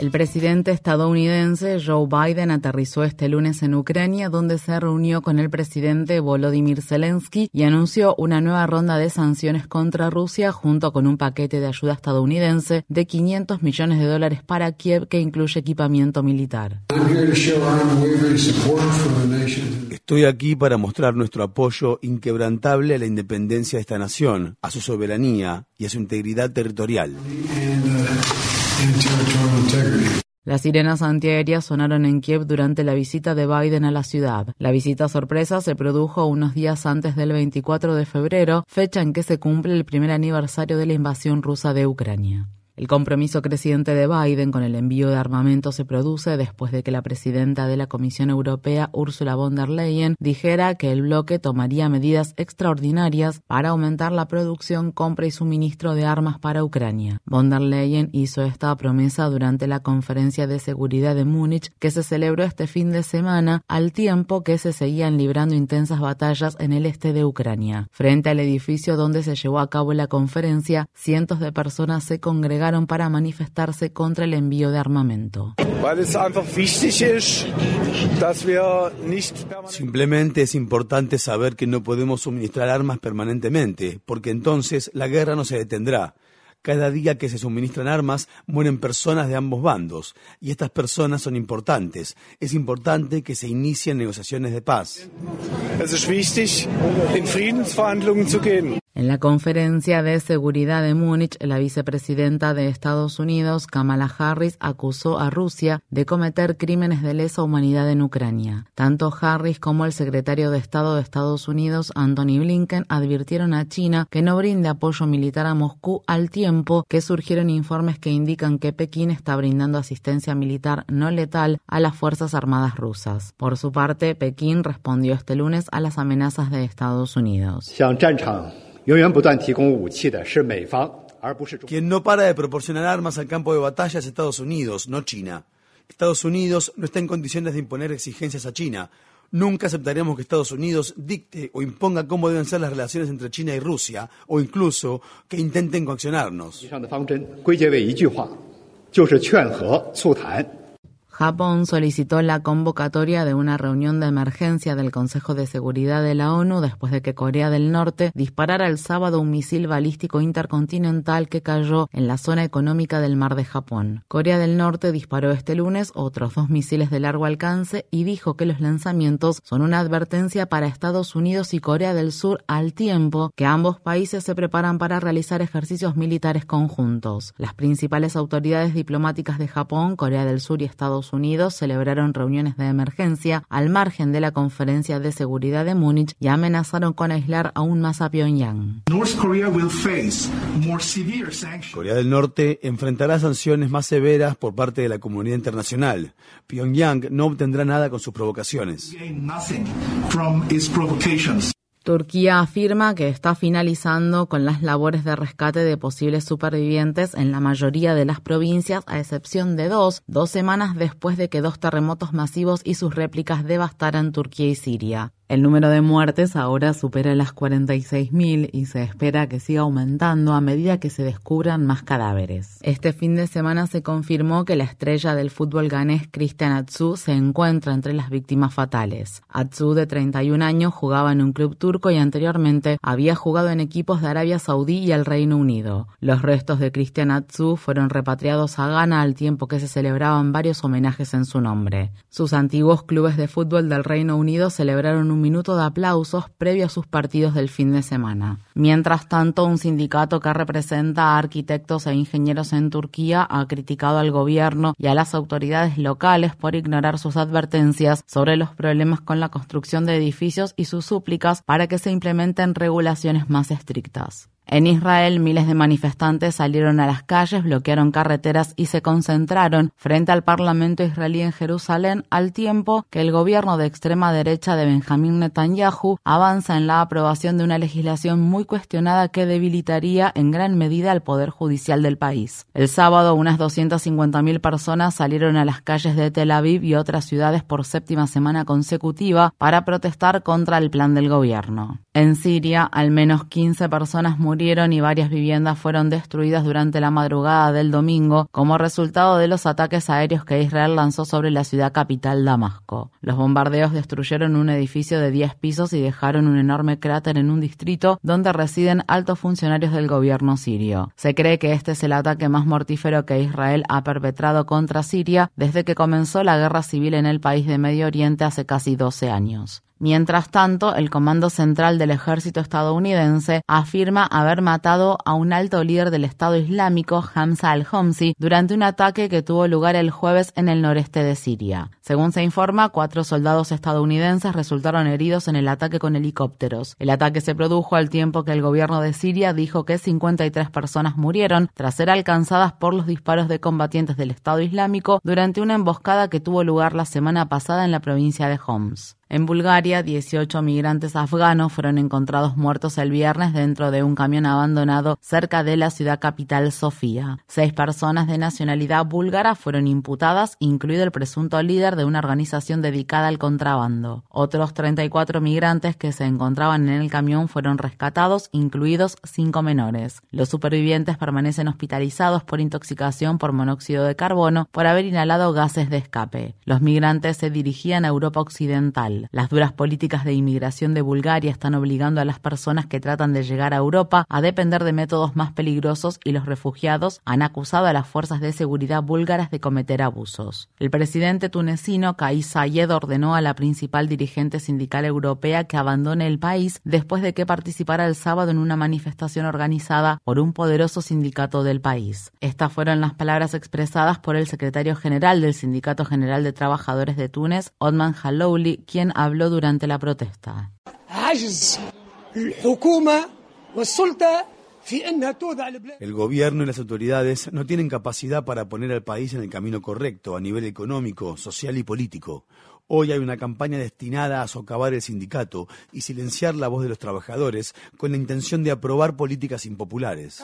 El presidente estadounidense Joe Biden aterrizó este lunes en Ucrania, donde se reunió con el presidente Volodymyr Zelensky y anunció una nueva ronda de sanciones contra Rusia junto con un paquete de ayuda estadounidense de 500 millones de dólares para Kiev que incluye equipamiento militar. Estoy aquí para mostrar nuestro apoyo inquebrantable a la independencia de esta nación, a su soberanía y a su integridad territorial. Las sirenas antiaéreas sonaron en Kiev durante la visita de Biden a la ciudad. La visita sorpresa se produjo unos días antes del 24 de febrero, fecha en que se cumple el primer aniversario de la invasión rusa de Ucrania. El compromiso creciente de Biden con el envío de armamento se produce después de que la presidenta de la Comisión Europea, Ursula von der Leyen, dijera que el bloque tomaría medidas extraordinarias para aumentar la producción, compra y suministro de armas para Ucrania. Von der Leyen hizo esta promesa durante la conferencia de seguridad de Múnich que se celebró este fin de semana al tiempo que se seguían librando intensas batallas en el este de Ucrania. Frente al edificio donde se llevó a cabo la conferencia, cientos de personas se congregaron para manifestarse contra el envío de armamento. Simplemente es importante saber que no podemos suministrar armas permanentemente, porque entonces la guerra no se detendrá. Cada día que se suministran armas mueren personas de ambos bandos y estas personas son importantes. Es importante que se inicien negociaciones de paz. En la conferencia de seguridad de Múnich, la vicepresidenta de Estados Unidos, Kamala Harris, acusó a Rusia de cometer crímenes de lesa humanidad en Ucrania. Tanto Harris como el secretario de Estado de Estados Unidos, Anthony Blinken, advirtieron a China que no brinde apoyo militar a Moscú al tiempo que surgieron informes que indican que Pekín está brindando asistencia militar no letal a las Fuerzas Armadas rusas. Por su parte, Pekín respondió este lunes a las amenazas de Estados Unidos. Quien no para de proporcionar armas al campo de batalla es Estados Unidos, no China. Estados Unidos no está en condiciones de imponer exigencias a China. Nunca aceptaremos que Estados Unidos dicte o imponga cómo deben ser las relaciones entre China y Rusia, o incluso que intenten coaccionarnos. Japón solicitó la convocatoria de una reunión de emergencia del Consejo de Seguridad de la ONU después de que Corea del Norte disparara el sábado un misil balístico intercontinental que cayó en la zona económica del mar de Japón. Corea del Norte disparó este lunes otros dos misiles de largo alcance y dijo que los lanzamientos son una advertencia para Estados Unidos y Corea del Sur al tiempo que ambos países se preparan para realizar ejercicios militares conjuntos. Las principales autoridades diplomáticas de Japón, Corea del Sur y Estados Unidos celebraron reuniones de emergencia al margen de la conferencia de seguridad de Múnich y amenazaron con aislar aún más a Pyongyang. Corea del Norte enfrentará sanciones más severas por parte de la comunidad internacional. Pyongyang no obtendrá nada con sus provocaciones. Turquía afirma que está finalizando con las labores de rescate de posibles supervivientes en la mayoría de las provincias, a excepción de dos, dos semanas después de que dos terremotos masivos y sus réplicas devastaran Turquía y Siria. El número de muertes ahora supera las 46.000 y se espera que siga aumentando a medida que se descubran más cadáveres. Este fin de semana se confirmó que la estrella del fútbol ganés Cristian Atsu se encuentra entre las víctimas fatales. Atsu, de 31 años, jugaba en un club turco y anteriormente había jugado en equipos de Arabia Saudí y el Reino Unido. Los restos de Cristian Atsu fueron repatriados a Ghana al tiempo que se celebraban varios homenajes en su nombre. Sus antiguos clubes de fútbol del Reino Unido celebraron un minuto de aplausos previo a sus partidos del fin de semana. Mientras tanto, un sindicato que representa a arquitectos e ingenieros en Turquía ha criticado al gobierno y a las autoridades locales por ignorar sus advertencias sobre los problemas con la construcción de edificios y sus súplicas para que se implementen regulaciones más estrictas. En Israel, miles de manifestantes salieron a las calles, bloquearon carreteras y se concentraron frente al Parlamento israelí en Jerusalén al tiempo que el gobierno de extrema derecha de Benjamín Netanyahu avanza en la aprobación de una legislación muy cuestionada que debilitaría en gran medida al poder judicial del país. El sábado, unas 250.000 personas salieron a las calles de Tel Aviv y otras ciudades por séptima semana consecutiva para protestar contra el plan del gobierno. En Siria, al menos 15 personas murieron y varias viviendas fueron destruidas durante la madrugada del domingo como resultado de los ataques aéreos que Israel lanzó sobre la ciudad capital Damasco. Los bombardeos destruyeron un edificio de 10 pisos y dejaron un enorme cráter en un distrito donde residen altos funcionarios del gobierno sirio. Se cree que este es el ataque más mortífero que Israel ha perpetrado contra Siria desde que comenzó la guerra civil en el país de Medio Oriente hace casi 12 años. Mientras tanto, el Comando Central del Ejército estadounidense afirma haber matado a un alto líder del Estado Islámico, Hamza al-Homsi, durante un ataque que tuvo lugar el jueves en el noreste de Siria. Según se informa, cuatro soldados estadounidenses resultaron heridos en el ataque con helicópteros. El ataque se produjo al tiempo que el gobierno de Siria dijo que 53 personas murieron tras ser alcanzadas por los disparos de combatientes del Estado Islámico durante una emboscada que tuvo lugar la semana pasada en la provincia de Homs. En Bulgaria, 18 migrantes afganos fueron encontrados muertos el viernes dentro de un camión abandonado cerca de la ciudad capital Sofía. Seis personas de nacionalidad búlgara fueron imputadas, incluido el presunto líder de una organización dedicada al contrabando. Otros 34 migrantes que se encontraban en el camión fueron rescatados, incluidos cinco menores. Los supervivientes permanecen hospitalizados por intoxicación por monóxido de carbono por haber inhalado gases de escape. Los migrantes se dirigían a Europa Occidental. Las duras políticas de inmigración de Bulgaria están obligando a las personas que tratan de llegar a Europa a depender de métodos más peligrosos y los refugiados han acusado a las fuerzas de seguridad búlgaras de cometer abusos. El presidente tunecino Kais Sayed ordenó a la principal dirigente sindical europea que abandone el país después de que participara el sábado en una manifestación organizada por un poderoso sindicato del país. Estas fueron las palabras expresadas por el secretario general del Sindicato General de Trabajadores de Túnez, Otman Halouli, quien habló durante la protesta. El gobierno y las autoridades no tienen capacidad para poner al país en el camino correcto a nivel económico, social y político. Hoy hay una campaña destinada a socavar el sindicato y silenciar la voz de los trabajadores con la intención de aprobar políticas impopulares.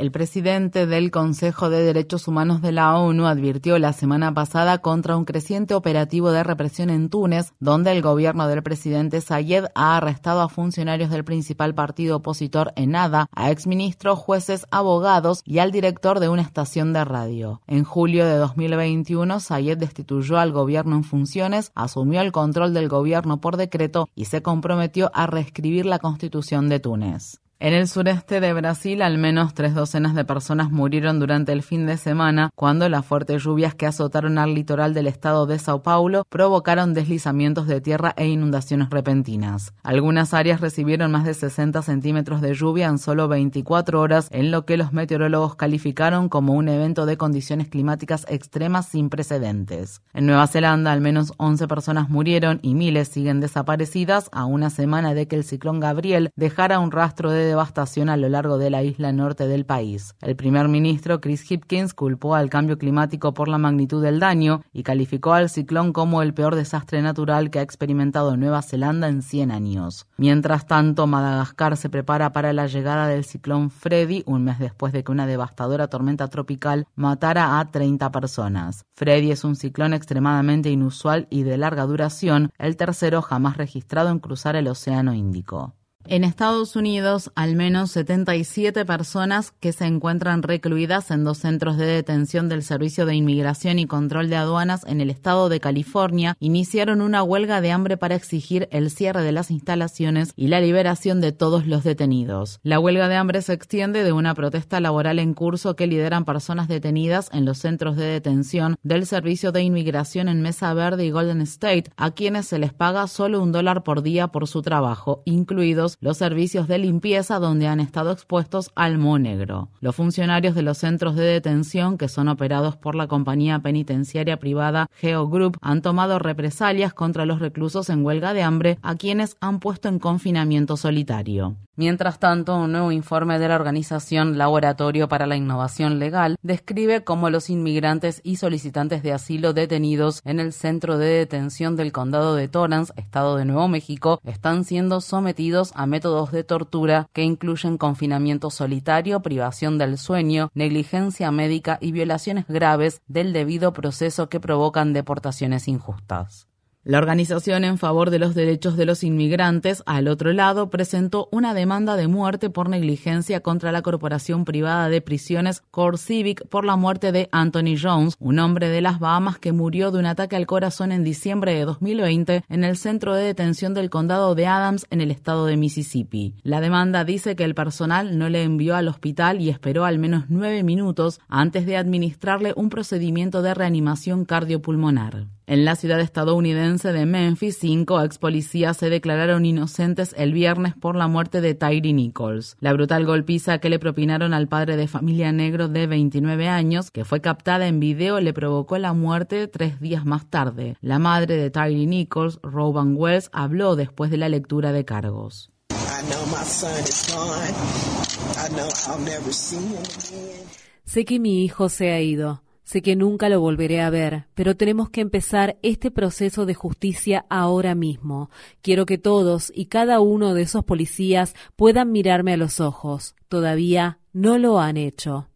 El presidente del Consejo de Derechos Humanos de la ONU advirtió la semana pasada contra un creciente operativo de represión en Túnez, donde el gobierno del presidente Sayed ha arrestado a funcionarios del principal partido opositor Enada, a exministros, jueces, abogados y al director de una estación de radio. En julio de 2021, Sayed destituyó al gobierno en funciones, asumió el control del gobierno por decreto y se comprometió a reescribir la constitución de Túnez. En el sureste de Brasil, al menos tres docenas de personas murieron durante el fin de semana cuando las fuertes lluvias que azotaron al litoral del estado de Sao Paulo provocaron deslizamientos de tierra e inundaciones repentinas. Algunas áreas recibieron más de 60 centímetros de lluvia en solo 24 horas, en lo que los meteorólogos calificaron como un evento de condiciones climáticas extremas sin precedentes. En Nueva Zelanda, al menos 11 personas murieron y miles siguen desaparecidas a una semana de que el ciclón Gabriel dejara un rastro de devastación a lo largo de la isla norte del país. El primer ministro Chris Hipkins culpó al cambio climático por la magnitud del daño y calificó al ciclón como el peor desastre natural que ha experimentado Nueva Zelanda en 100 años. Mientras tanto, Madagascar se prepara para la llegada del ciclón Freddy un mes después de que una devastadora tormenta tropical matara a 30 personas. Freddy es un ciclón extremadamente inusual y de larga duración, el tercero jamás registrado en cruzar el Océano Índico. En Estados Unidos, al menos 77 personas que se encuentran recluidas en dos centros de detención del Servicio de Inmigración y Control de Aduanas en el estado de California iniciaron una huelga de hambre para exigir el cierre de las instalaciones y la liberación de todos los detenidos. La huelga de hambre se extiende de una protesta laboral en curso que lideran personas detenidas en los centros de detención del Servicio de Inmigración en Mesa Verde y Golden State, a quienes se les paga solo un dólar por día por su trabajo, incluidos los servicios de limpieza donde han estado expuestos al mo negro. Los funcionarios de los centros de detención, que son operados por la compañía penitenciaria privada Geo Group, han tomado represalias contra los reclusos en huelga de hambre a quienes han puesto en confinamiento solitario. Mientras tanto, un nuevo informe de la organización Laboratorio para la Innovación Legal describe cómo los inmigrantes y solicitantes de asilo detenidos en el centro de detención del condado de Torrance, estado de Nuevo México, están siendo sometidos a métodos de tortura que incluyen confinamiento solitario, privación del sueño, negligencia médica y violaciones graves del debido proceso que provocan deportaciones injustas. La organización en favor de los derechos de los inmigrantes, al otro lado, presentó una demanda de muerte por negligencia contra la corporación privada de prisiones Core Civic por la muerte de Anthony Jones, un hombre de las Bahamas que murió de un ataque al corazón en diciembre de 2020 en el centro de detención del condado de Adams en el estado de Mississippi. La demanda dice que el personal no le envió al hospital y esperó al menos nueve minutos antes de administrarle un procedimiento de reanimación cardiopulmonar. En la ciudad estadounidense de Memphis, cinco ex policías se declararon inocentes el viernes por la muerte de Tyree Nichols. La brutal golpiza que le propinaron al padre de familia negro de 29 años, que fue captada en video, le provocó la muerte tres días más tarde. La madre de Tyree Nichols, Rowan Wells, habló después de la lectura de cargos. Sé que mi hijo se ha ido. Sé que nunca lo volveré a ver, pero tenemos que empezar este proceso de justicia ahora mismo. Quiero que todos y cada uno de esos policías puedan mirarme a los ojos. Todavía no lo han hecho.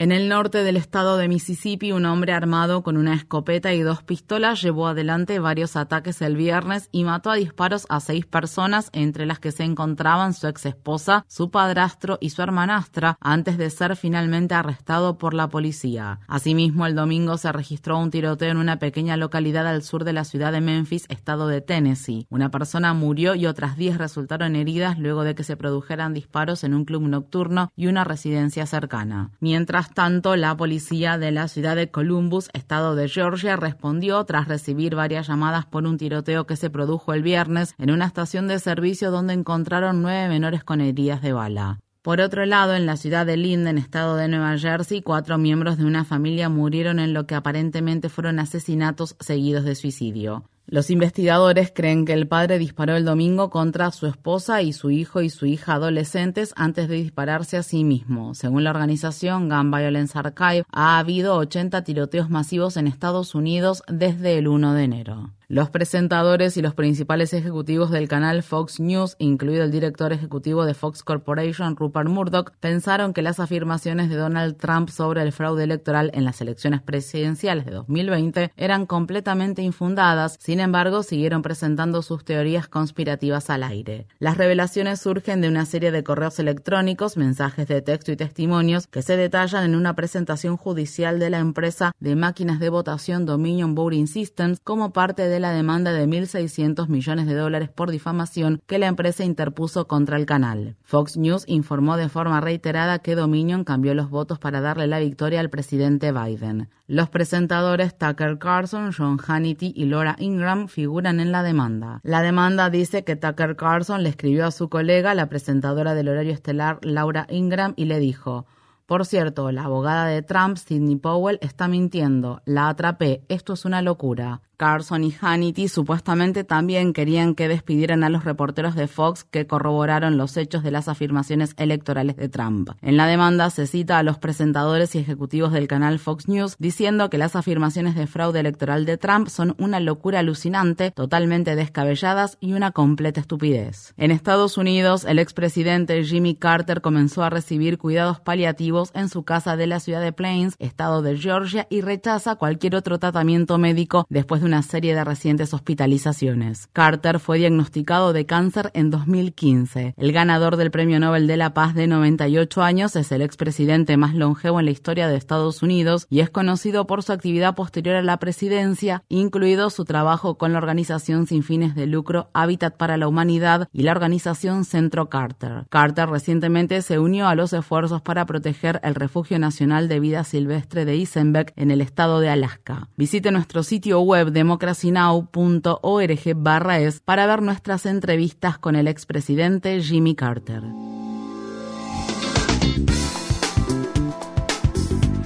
En el norte del estado de Mississippi, un hombre armado con una escopeta y dos pistolas llevó adelante varios ataques el viernes y mató a disparos a seis personas, entre las que se encontraban su ex esposa, su padrastro y su hermanastra, antes de ser finalmente arrestado por la policía. Asimismo, el domingo se registró un tiroteo en una pequeña localidad al sur de la ciudad de Memphis, estado de Tennessee. Una persona murió y otras diez resultaron heridas luego de que se produjeran disparos en un club nocturno y una residencia cercana. Mientras tanto, la policía de la ciudad de Columbus, estado de Georgia, respondió tras recibir varias llamadas por un tiroteo que se produjo el viernes en una estación de servicio donde encontraron nueve menores con heridas de bala. Por otro lado, en la ciudad de Linden, estado de Nueva Jersey, cuatro miembros de una familia murieron en lo que aparentemente fueron asesinatos seguidos de suicidio. Los investigadores creen que el padre disparó el domingo contra su esposa y su hijo y su hija adolescentes antes de dispararse a sí mismo. Según la organización Gun Violence Archive, ha habido 80 tiroteos masivos en Estados Unidos desde el 1 de enero. Los presentadores y los principales ejecutivos del canal Fox News, incluido el director ejecutivo de Fox Corporation, Rupert Murdoch, pensaron que las afirmaciones de Donald Trump sobre el fraude electoral en las elecciones presidenciales de 2020 eran completamente infundadas, sin embargo, siguieron presentando sus teorías conspirativas al aire. Las revelaciones surgen de una serie de correos electrónicos, mensajes de texto y testimonios que se detallan en una presentación judicial de la empresa de máquinas de votación Dominion Voting Systems como parte de la demanda de 1.600 millones de dólares por difamación que la empresa interpuso contra el canal. Fox News informó de forma reiterada que Dominion cambió los votos para darle la victoria al presidente Biden. Los presentadores Tucker Carlson, John Hannity y Laura Ingram figuran en la demanda. La demanda dice que Tucker Carlson le escribió a su colega, la presentadora del horario estelar Laura Ingram, y le dijo por cierto, la abogada de Trump, Sidney Powell, está mintiendo. La atrapé. Esto es una locura. Carson y Hannity supuestamente también querían que despidieran a los reporteros de Fox que corroboraron los hechos de las afirmaciones electorales de Trump. En la demanda se cita a los presentadores y ejecutivos del canal Fox News diciendo que las afirmaciones de fraude electoral de Trump son una locura alucinante, totalmente descabelladas y una completa estupidez. En Estados Unidos, el expresidente Jimmy Carter comenzó a recibir cuidados paliativos en su casa de la ciudad de Plains, estado de Georgia, y rechaza cualquier otro tratamiento médico después de una serie de recientes hospitalizaciones. Carter fue diagnosticado de cáncer en 2015. El ganador del Premio Nobel de la Paz de 98 años es el expresidente más longevo en la historia de Estados Unidos y es conocido por su actividad posterior a la presidencia, incluido su trabajo con la organización sin fines de lucro Hábitat para la Humanidad y la organización Centro Carter. Carter recientemente se unió a los esfuerzos para proteger el Refugio Nacional de Vida Silvestre de Isenbeck en el estado de Alaska. Visite nuestro sitio web democracynow.org es para ver nuestras entrevistas con el expresidente Jimmy Carter.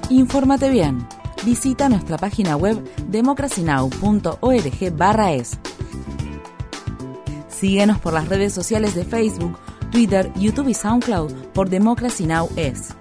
Infórmate bien. Visita nuestra página web democracynow.org es. Síguenos por las redes sociales de Facebook, Twitter, YouTube y SoundCloud por Democracy Now! es.